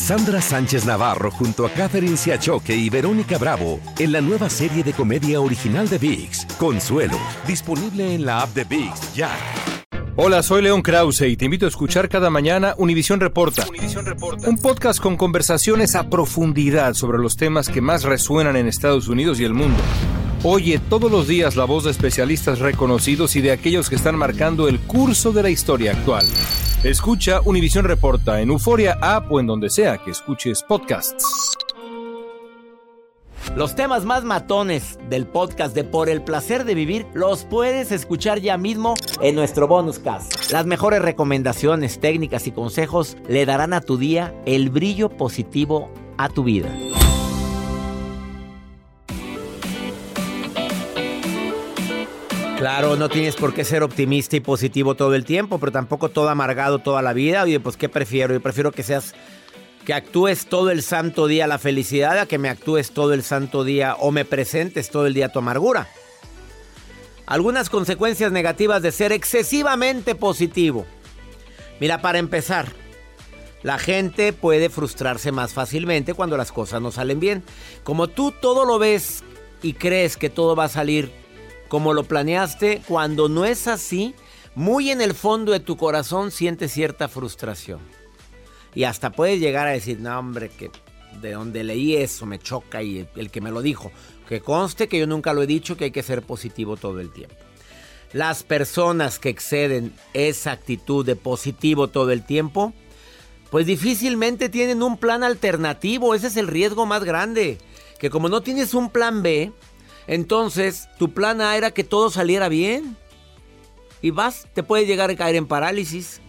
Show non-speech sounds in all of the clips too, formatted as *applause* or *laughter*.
Cassandra Sánchez Navarro junto a Catherine Siachoque y Verónica Bravo en la nueva serie de comedia original de VIX, Consuelo, disponible en la app de VIX ya. Hola, soy León Krause y te invito a escuchar cada mañana Univisión Reporta, un podcast con conversaciones a profundidad sobre los temas que más resuenan en Estados Unidos y el mundo. Oye todos los días la voz de especialistas reconocidos y de aquellos que están marcando el curso de la historia actual. Escucha Univisión Reporta en Euforia App o en donde sea que escuches podcasts. Los temas más matones del podcast de Por el placer de vivir los puedes escuchar ya mismo en nuestro bonus cast. Las mejores recomendaciones, técnicas y consejos le darán a tu día el brillo positivo a tu vida. Claro, no tienes por qué ser optimista y positivo todo el tiempo, pero tampoco todo amargado toda la vida. Oye, pues ¿qué prefiero? Yo prefiero que seas, que actúes todo el santo día la felicidad a que me actúes todo el santo día o me presentes todo el día tu amargura. Algunas consecuencias negativas de ser excesivamente positivo. Mira, para empezar, la gente puede frustrarse más fácilmente cuando las cosas no salen bien. Como tú todo lo ves y crees que todo va a salir como lo planeaste, cuando no es así, muy en el fondo de tu corazón sientes cierta frustración. Y hasta puedes llegar a decir, no hombre, que de donde leí eso me choca y el, que me lo dijo. Que conste que yo nunca lo he dicho, que hay que ser positivo todo el tiempo. Las personas que exceden esa actitud de positivo todo el tiempo, pues difícilmente tienen un plan alternativo. Ese es el riesgo más grande. Que como no tienes un plan B, entonces, tu plan A era que todo saliera bien. Y vas, te puede llegar a caer en parálisis.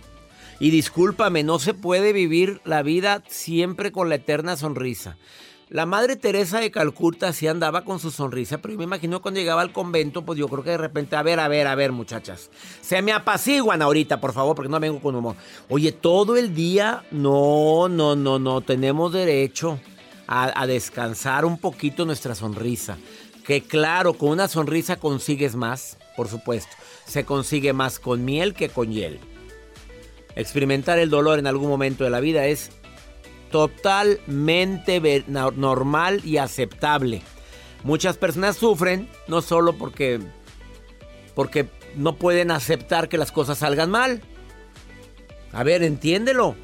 Y discúlpame, no se puede vivir la vida siempre con la eterna sonrisa. La madre Teresa de Calcuta sí andaba con su sonrisa, pero yo me imagino cuando llegaba al convento, pues yo creo que de repente, a ver, a ver, a ver, muchachas, se me apaciguan ahorita, por favor, porque no vengo con humor. Oye, todo el día, no, no, no, no, tenemos derecho a, a descansar un poquito nuestra sonrisa. Que claro, con una sonrisa consigues más, por supuesto. Se consigue más con miel que con hiel. Experimentar el dolor en algún momento de la vida es totalmente normal y aceptable. Muchas personas sufren no solo porque porque no pueden aceptar que las cosas salgan mal. A ver, entiéndelo.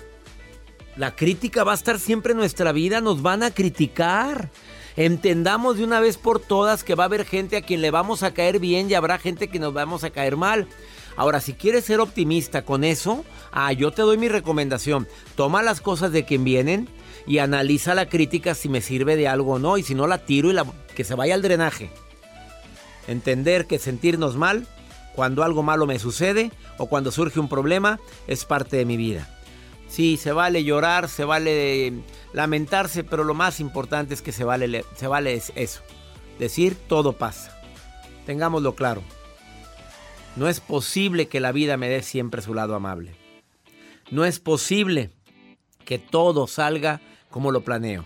La crítica va a estar siempre en nuestra vida, nos van a criticar. Entendamos de una vez por todas que va a haber gente a quien le vamos a caer bien y habrá gente que nos vamos a caer mal. Ahora, si quieres ser optimista con eso, ah, yo te doy mi recomendación. Toma las cosas de quien vienen y analiza la crítica si me sirve de algo o no. Y si no, la tiro y la, que se vaya al drenaje. Entender que sentirnos mal cuando algo malo me sucede o cuando surge un problema es parte de mi vida. Sí, se vale llorar, se vale lamentarse, pero lo más importante es que se vale, se vale eso. Decir todo pasa. Tengámoslo claro. No es posible que la vida me dé siempre su lado amable. No es posible que todo salga como lo planeo.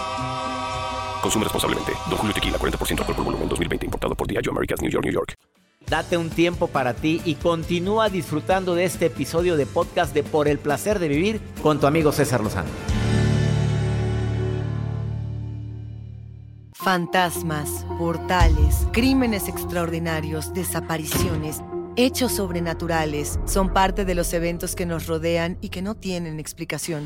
Consume responsablemente. Don Julio Tequila, 40% alcohol por volumen, 2020. Importado por Diageo Americas, New York, New York. Date un tiempo para ti y continúa disfrutando de este episodio de podcast de Por el Placer de Vivir con tu amigo César Lozano. Fantasmas, portales, crímenes extraordinarios, desapariciones, hechos sobrenaturales son parte de los eventos que nos rodean y que no tienen explicación.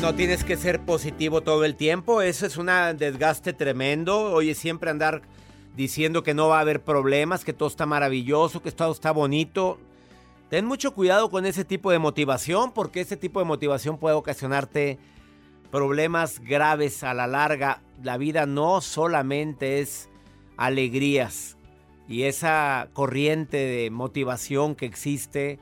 No, tienes que ser positivo todo el tiempo. Eso es un desgaste tremendo. Oye, siempre andar diciendo que no va a haber problemas, que todo está maravilloso, que todo está bonito. Ten mucho cuidado con ese tipo de motivación, porque ese tipo de motivación puede ocasionarte problemas graves a la larga. La vida no solamente es alegrías y esa corriente de motivación que existe,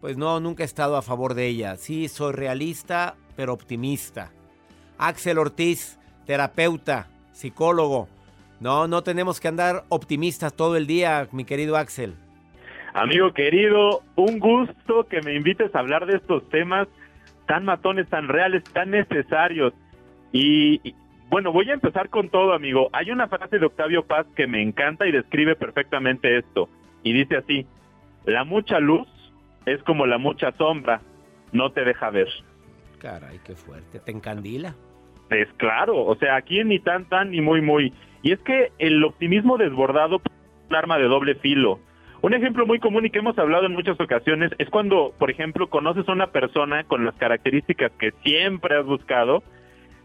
pues no, nunca he estado a favor de ella. Sí, soy realista, pero optimista. Axel Ortiz, terapeuta, psicólogo. No, no tenemos que andar optimistas todo el día, mi querido Axel. Amigo querido, un gusto que me invites a hablar de estos temas tan matones, tan reales, tan necesarios. Y, bueno, voy a empezar con todo, amigo. Hay una frase de Octavio Paz que me encanta y describe perfectamente esto. Y dice así, la mucha luz es como la mucha sombra, no te deja ver. Caray, qué fuerte, te encandila. Es claro, o sea, aquí ni tan tan ni muy muy. Y es que el optimismo desbordado es un arma de doble filo. Un ejemplo muy común y que hemos hablado en muchas ocasiones es cuando, por ejemplo, conoces a una persona con las características que siempre has buscado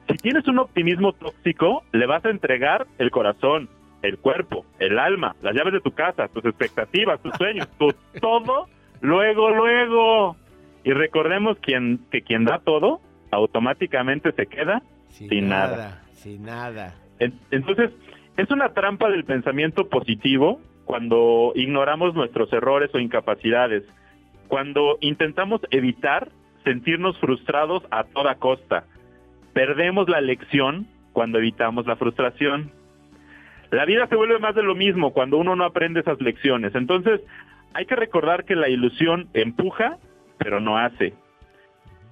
si tienes un optimismo tóxico, le vas a entregar el corazón, el cuerpo, el alma, las llaves de tu casa, tus expectativas, tus sueños, tu *laughs* todo, luego, luego. Y recordemos quien, que quien da todo, automáticamente se queda sin, nada, Sin nada. Entonces, es una trampa del pensamiento positivo cuando ignoramos nuestros errores o incapacidades, cuando intentamos evitar sentirnos frustrados a toda costa Perdemos la lección cuando evitamos la frustración. La vida se vuelve más de lo mismo cuando uno no aprende esas lecciones. Entonces, hay que recordar que la ilusión empuja, pero no hace.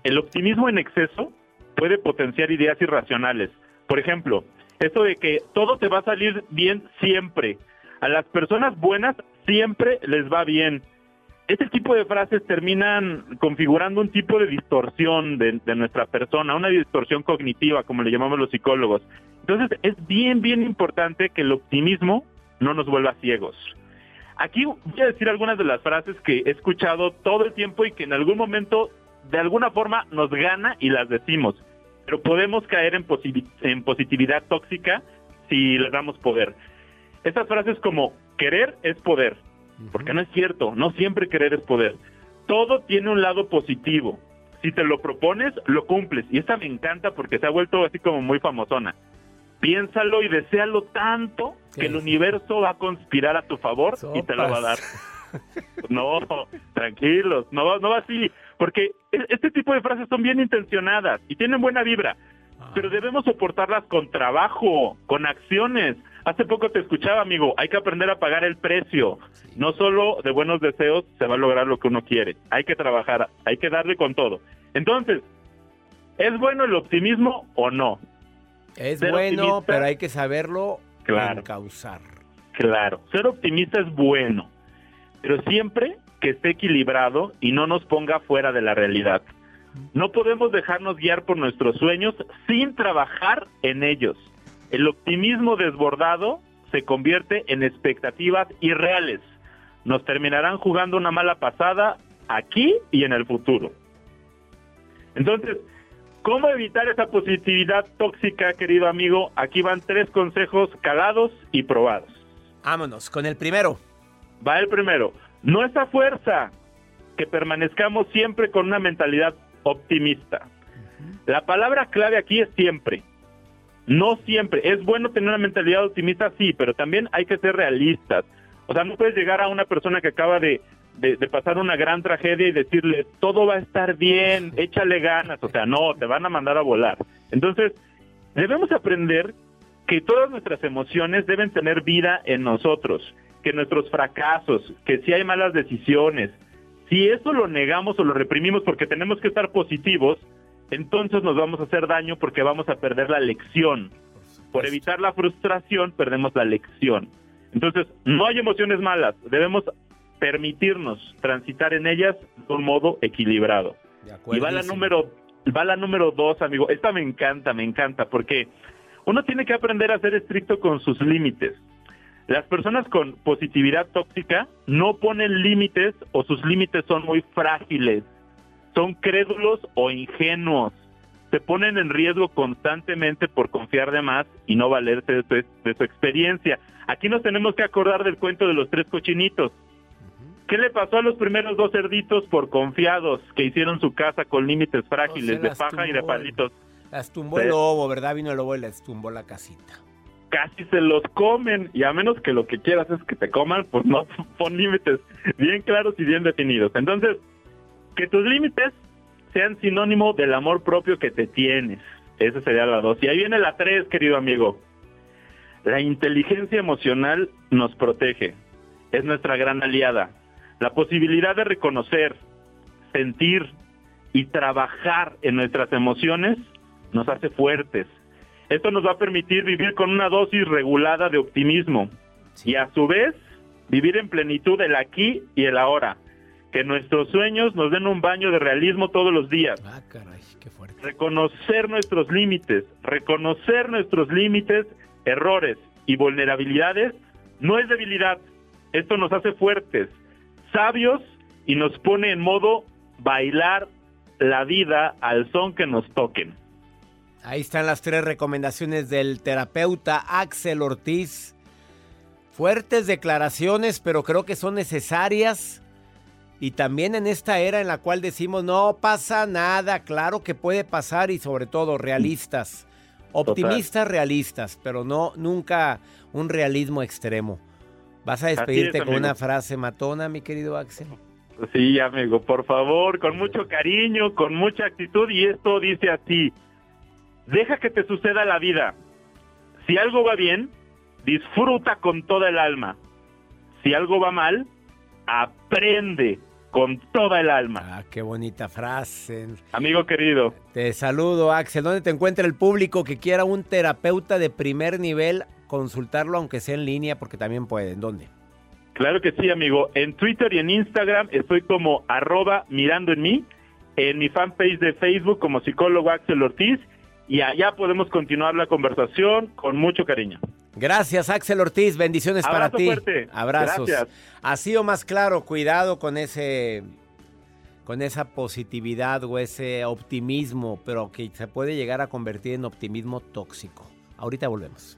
El optimismo en exceso puede potenciar ideas irracionales. Por ejemplo, eso de que todo te va a salir bien siempre. A las personas buenas siempre les va bien este tipo de frases terminan configurando un tipo de distorsión de, nuestra persona, una distorsión cognitiva, como le llamamos los psicólogos. Entonces, es bien, bien importante que el optimismo no nos vuelva ciegos. Aquí voy a decir algunas de las frases que he escuchado todo el tiempo y que en algún momento, de alguna forma, nos gana y las decimos. Pero podemos caer en, en positividad tóxica si le damos poder. Estas frases como querer es poder, porque no es cierto, no siempre querer es poder. Todo tiene un lado positivo. Si te lo propones, lo cumples. Y esta me encanta porque se ha vuelto así como muy famosona. Piénsalo y deséalo tanto que el universo va a conspirar a tu favor y te lo va a dar. *laughs* No, tranquilos, no, no va así, porque e, este tipo de frases son bien intencionadas y tienen buena vibra, pero debemos soportarlas con trabajo, con acciones. Hace poco te escuchaba, amigo, hay que aprender a pagar el precio. No solo de buenos deseos se va a lograr lo que uno quiere. Hay que trabajar, hay que darle con todo. Entonces, ¿es bueno el optimismo o no? Es bueno, pero hay que saberlo claro, causar. Claro, ser optimista es bueno, pero siempre que esté equilibrado y no nos ponga fuera de la realidad. No podemos dejarnos guiar por nuestros sueños sin trabajar en ellos. El optimismo desbordado se convierte en expectativas irreales. Nos terminarán jugando una mala pasada aquí y en el futuro. Entonces, ¿cómo evitar esa positividad tóxica, querido amigo? Aquí van tres consejos cagados y probados. Vámonos, con el primero. Va el primero. No es a fuerza que permanezcamos siempre con una mentalidad optimista. La palabra clave aquí es siempre. No siempre. Es bueno tener una mentalidad optimista, sí, pero también hay que ser realistas. O sea, no puedes llegar a una persona que acaba de, de, pasar una gran tragedia y decirle, todo va a estar bien, échale ganas. O sea, no, te van a mandar a volar. Entonces, debemos aprender que todas nuestras emociones deben tener vida en nosotros, que nuestros fracasos, que si hay malas decisiones, si eso lo negamos o lo reprimimos porque tenemos que estar positivos, entonces nos vamos a hacer daño porque vamos a perder la lección. Por evitar la frustración, perdemos la lección. Entonces, no hay emociones malas, debemos permitirnos transitar en ellas de un modo equilibrado. Y va la número, va la número dos, amigo. Esta me encanta, me encanta, porque uno tiene que aprender a ser estricto con sus límites. Las personas con positividad tóxica no ponen límites o sus límites son muy frágiles son crédulos o ingenuos. Se ponen en riesgo constantemente por confiar de más y no valerse de su, experiencia. Aquí nos tenemos que acordar del cuento de los tres cochinitos. ¿Qué le pasó a los primeros dos cerditos por confiados que hicieron su casa con límites frágiles de paja y de palitos? Las tumbó el lobo, ¿verdad? Vino el lobo y les tumbó la casita. Casi se los comen y a menos que lo que quieras es que te coman, pues no *laughs* pon límites bien claros y bien definidos. Entonces, que tus límites sean sinónimo del amor propio que te tienes. Esa sería la dos. Y ahí viene la tres, querido amigo. La inteligencia emocional nos protege. Es nuestra gran aliada. La posibilidad de reconocer, sentir y trabajar en nuestras emociones nos hace fuertes. Esto nos va a permitir vivir con una dosis regulada de optimismo y a su vez vivir en plenitud el aquí y el ahora que nuestros sueños nos den un baño de realismo todos los días. Ah, caray, qué fuerte. Reconocer nuestros límites, reconocer nuestros límites, errores y vulnerabilidades no es debilidad. Esto nos hace fuertes, sabios y nos pone en modo bailar la vida al son que nos toquen. Ahí están las tres recomendaciones del terapeuta Axel Ortiz. Fuertes declaraciones, pero creo que son necesarias y también en esta era en la cual decimos no pasa nada, claro que puede pasar y sobre todo realistas, optimistas realistas, pero no nunca un realismo extremo. ¿Vas a despedirte con una frase matona, mi querido Axel? Sí, amigo, por favor, con mucho cariño, con mucha actitud y esto dice así, deja que te suceda la vida. Si algo va bien, disfruta con toda el alma. Si algo va mal, aprende con toda el alma. Ah, qué bonita frase. Amigo querido. Te saludo, Axel. ¿Dónde te encuentra el público que quiera un terapeuta de primer nivel? Consultarlo aunque sea en línea porque también pueden. ¿Dónde? Claro que sí, amigo. En Twitter y en Instagram estoy como arroba mirando en mí. En mi fanpage de Facebook como psicólogo Axel Ortiz. Y allá podemos continuar la conversación con mucho cariño. Gracias, Axel Ortiz. Bendiciones para ti. Fuerte. Abrazos. Gracias. Ha sido más claro. Cuidado con ese. Con esa positividad o ese optimismo, pero que se puede llegar a convertir en optimismo tóxico. Ahorita volvemos.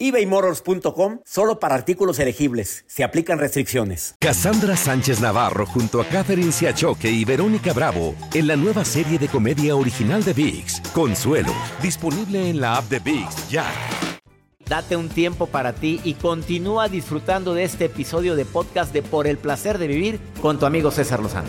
ebaymotors.com solo para artículos elegibles. Se aplican restricciones. Cassandra Sánchez Navarro junto a Catherine Siachoque y Verónica Bravo en la nueva serie de comedia original de Vix, Consuelo, disponible en la app de Vix ya. Date un tiempo para ti y continúa disfrutando de este episodio de podcast de Por el placer de vivir con tu amigo César Lozano.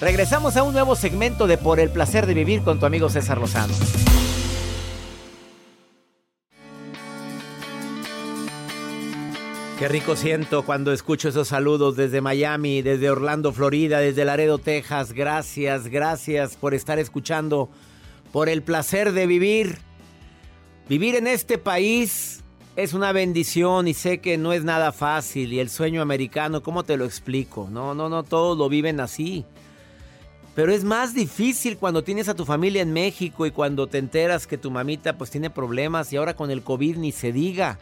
Regresamos a un nuevo segmento de Por el placer de vivir con tu amigo César Lozano. Qué rico siento cuando escucho esos saludos desde Miami, desde Orlando, Florida, desde Laredo, Texas. Gracias, gracias por estar escuchando, por el placer de vivir. Vivir en este país es una bendición y sé que no es nada fácil. Y el sueño americano, ¿cómo te lo explico? No, no, no, todos lo viven así. Pero es más difícil cuando tienes a tu familia en México y cuando te enteras que tu mamita pues tiene problemas y ahora con el COVID ni se diga.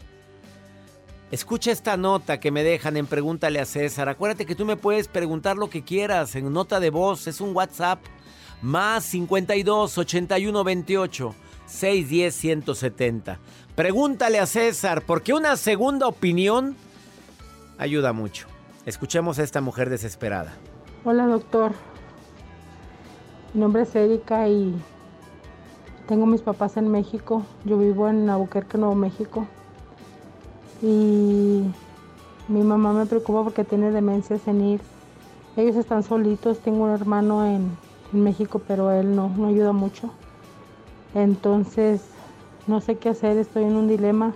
Escucha esta nota que me dejan en Pregúntale a César. Acuérdate que tú me puedes preguntar lo que quieras en nota de voz. Es un WhatsApp más 52 81 28 610 170. Pregúntale a César porque una segunda opinión ayuda mucho. Escuchemos a esta mujer desesperada. Hola doctor. Mi nombre es Erika y tengo mis papás en México. Yo vivo en Albuquerque, Nuevo México y mi mamá me preocupa porque tiene demencia senil. Ellos están solitos, tengo un hermano en, México, pero él no, no ayuda mucho. Entonces, no sé qué hacer, estoy en un dilema,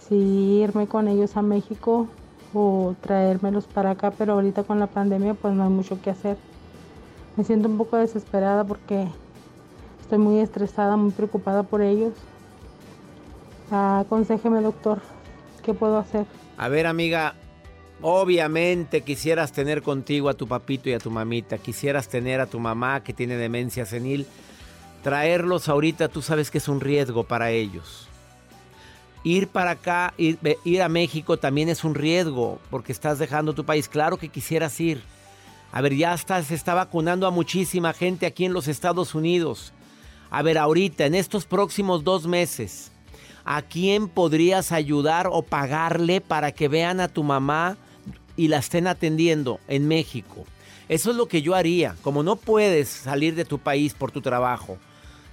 si irme con ellos a México o traérmelos para acá, pero ahorita con la pandemia pues no hay mucho que hacer. Me siento un poco desesperada porque estoy muy estresada, muy preocupada por ellos. Aconsejeme, doctor. ¿Qué puedo hacer? A ver, amiga, obviamente quisieras tener contigo a tu papito y a tu mamita, quisieras tener a tu mamá que tiene demencia senil. Traerlos ahorita tú sabes que es un riesgo para ellos. Ir para acá, ir, ir a México también es un riesgo porque estás dejando tu país. Claro que quisieras ir. A ver, ya se está vacunando a muchísima gente aquí en los Estados Unidos. A ver, ahorita, en estos próximos dos meses, ¿A quién podrías ayudar o pagarle para que vean a tu mamá y la estén atendiendo en México? Eso es lo que yo haría. Como no puedes salir de tu país por tu trabajo,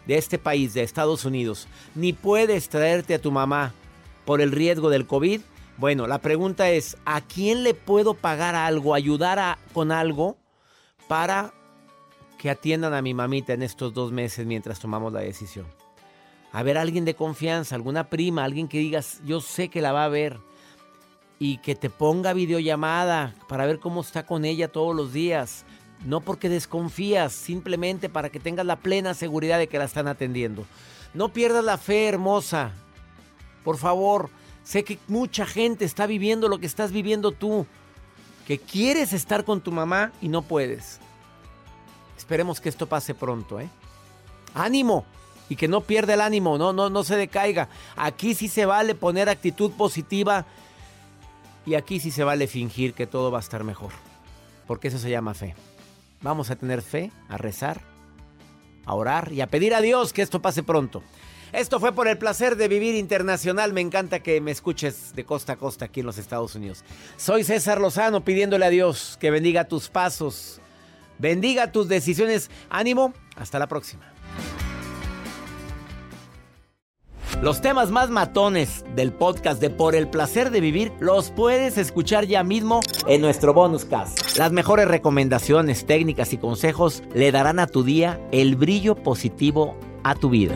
de este país, de Estados Unidos, ni puedes traerte a tu mamá por el riesgo del COVID, bueno, la pregunta es, ¿a quién le puedo pagar algo, ayudar con algo para que atiendan a mi mamita en estos dos meses mientras tomamos la decisión? a ver alguien de confianza, alguna prima, alguien que digas, yo sé que la va a ver y que te ponga videollamada para ver cómo está con ella todos los días. No porque desconfías, simplemente para que tengas la plena seguridad de que la están atendiendo. No pierdas la fe, hermosa. Por favor, sé que mucha gente está viviendo lo que estás viviendo tú. Que quieres estar con tu mamá y no puedes. Esperemos que esto pase pronto, ¿eh? ¡Ánimo! y que no pierda el ánimo, no, no, no se decaiga. Aquí sí se vale poner actitud positiva y aquí sí se vale fingir que todo va a estar mejor, porque eso se llama fe. Vamos a tener fe, a rezar, a orar y a pedir a Dios que esto pase pronto. Esto fue por el placer de vivir internacional. Me encanta que me escuches de costa a costa aquí en los Estados Unidos. Soy César Lozano pidiéndole a Dios que bendiga tus pasos, bendiga tus decisiones. Ánimo, hasta la próxima. Los temas más matones del podcast de Por el placer de vivir los puedes escuchar ya mismo en nuestro bonus cast. Las mejores recomendaciones, técnicas y consejos le darán a tu día el brillo positivo a tu vida.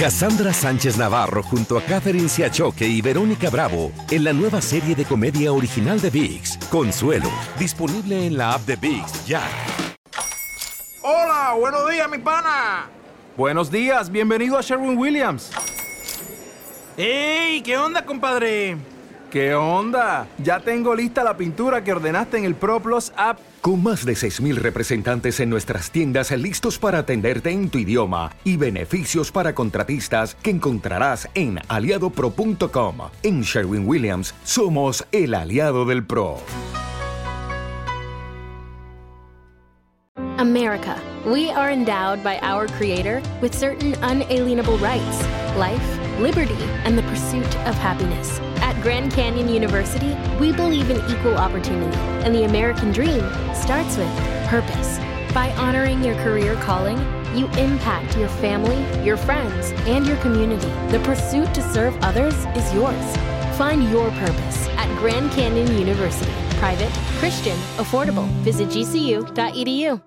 Cassandra Sánchez Navarro junto a Catherine Siachoque y Verónica Bravo en la nueva serie de comedia original de Vix, Consuelo, disponible en la app de Vix ya. Hola, buenos días, mi pana. Buenos días, bienvenido a Sherwin Williams. ¡Ey! ¿Qué onda, compadre? ¿Qué onda? Ya tengo lista la pintura que ordenaste en el ProPlus app. Con más de 6.000 representantes en nuestras tiendas listos para atenderte en tu idioma y beneficios para contratistas que encontrarás en aliadopro.com. En Sherwin Williams somos el aliado del PRO. America. We are endowed by our Creator with certain unalienable rights life, liberty, and the pursuit of happiness. Grand Canyon University, we believe in equal opportunity, and the American dream starts with purpose. By honoring your career calling, you impact your family, your friends, and your community. The pursuit to serve others is yours. Find your purpose at Grand Canyon University. Private, Christian, affordable. Visit gcu.edu.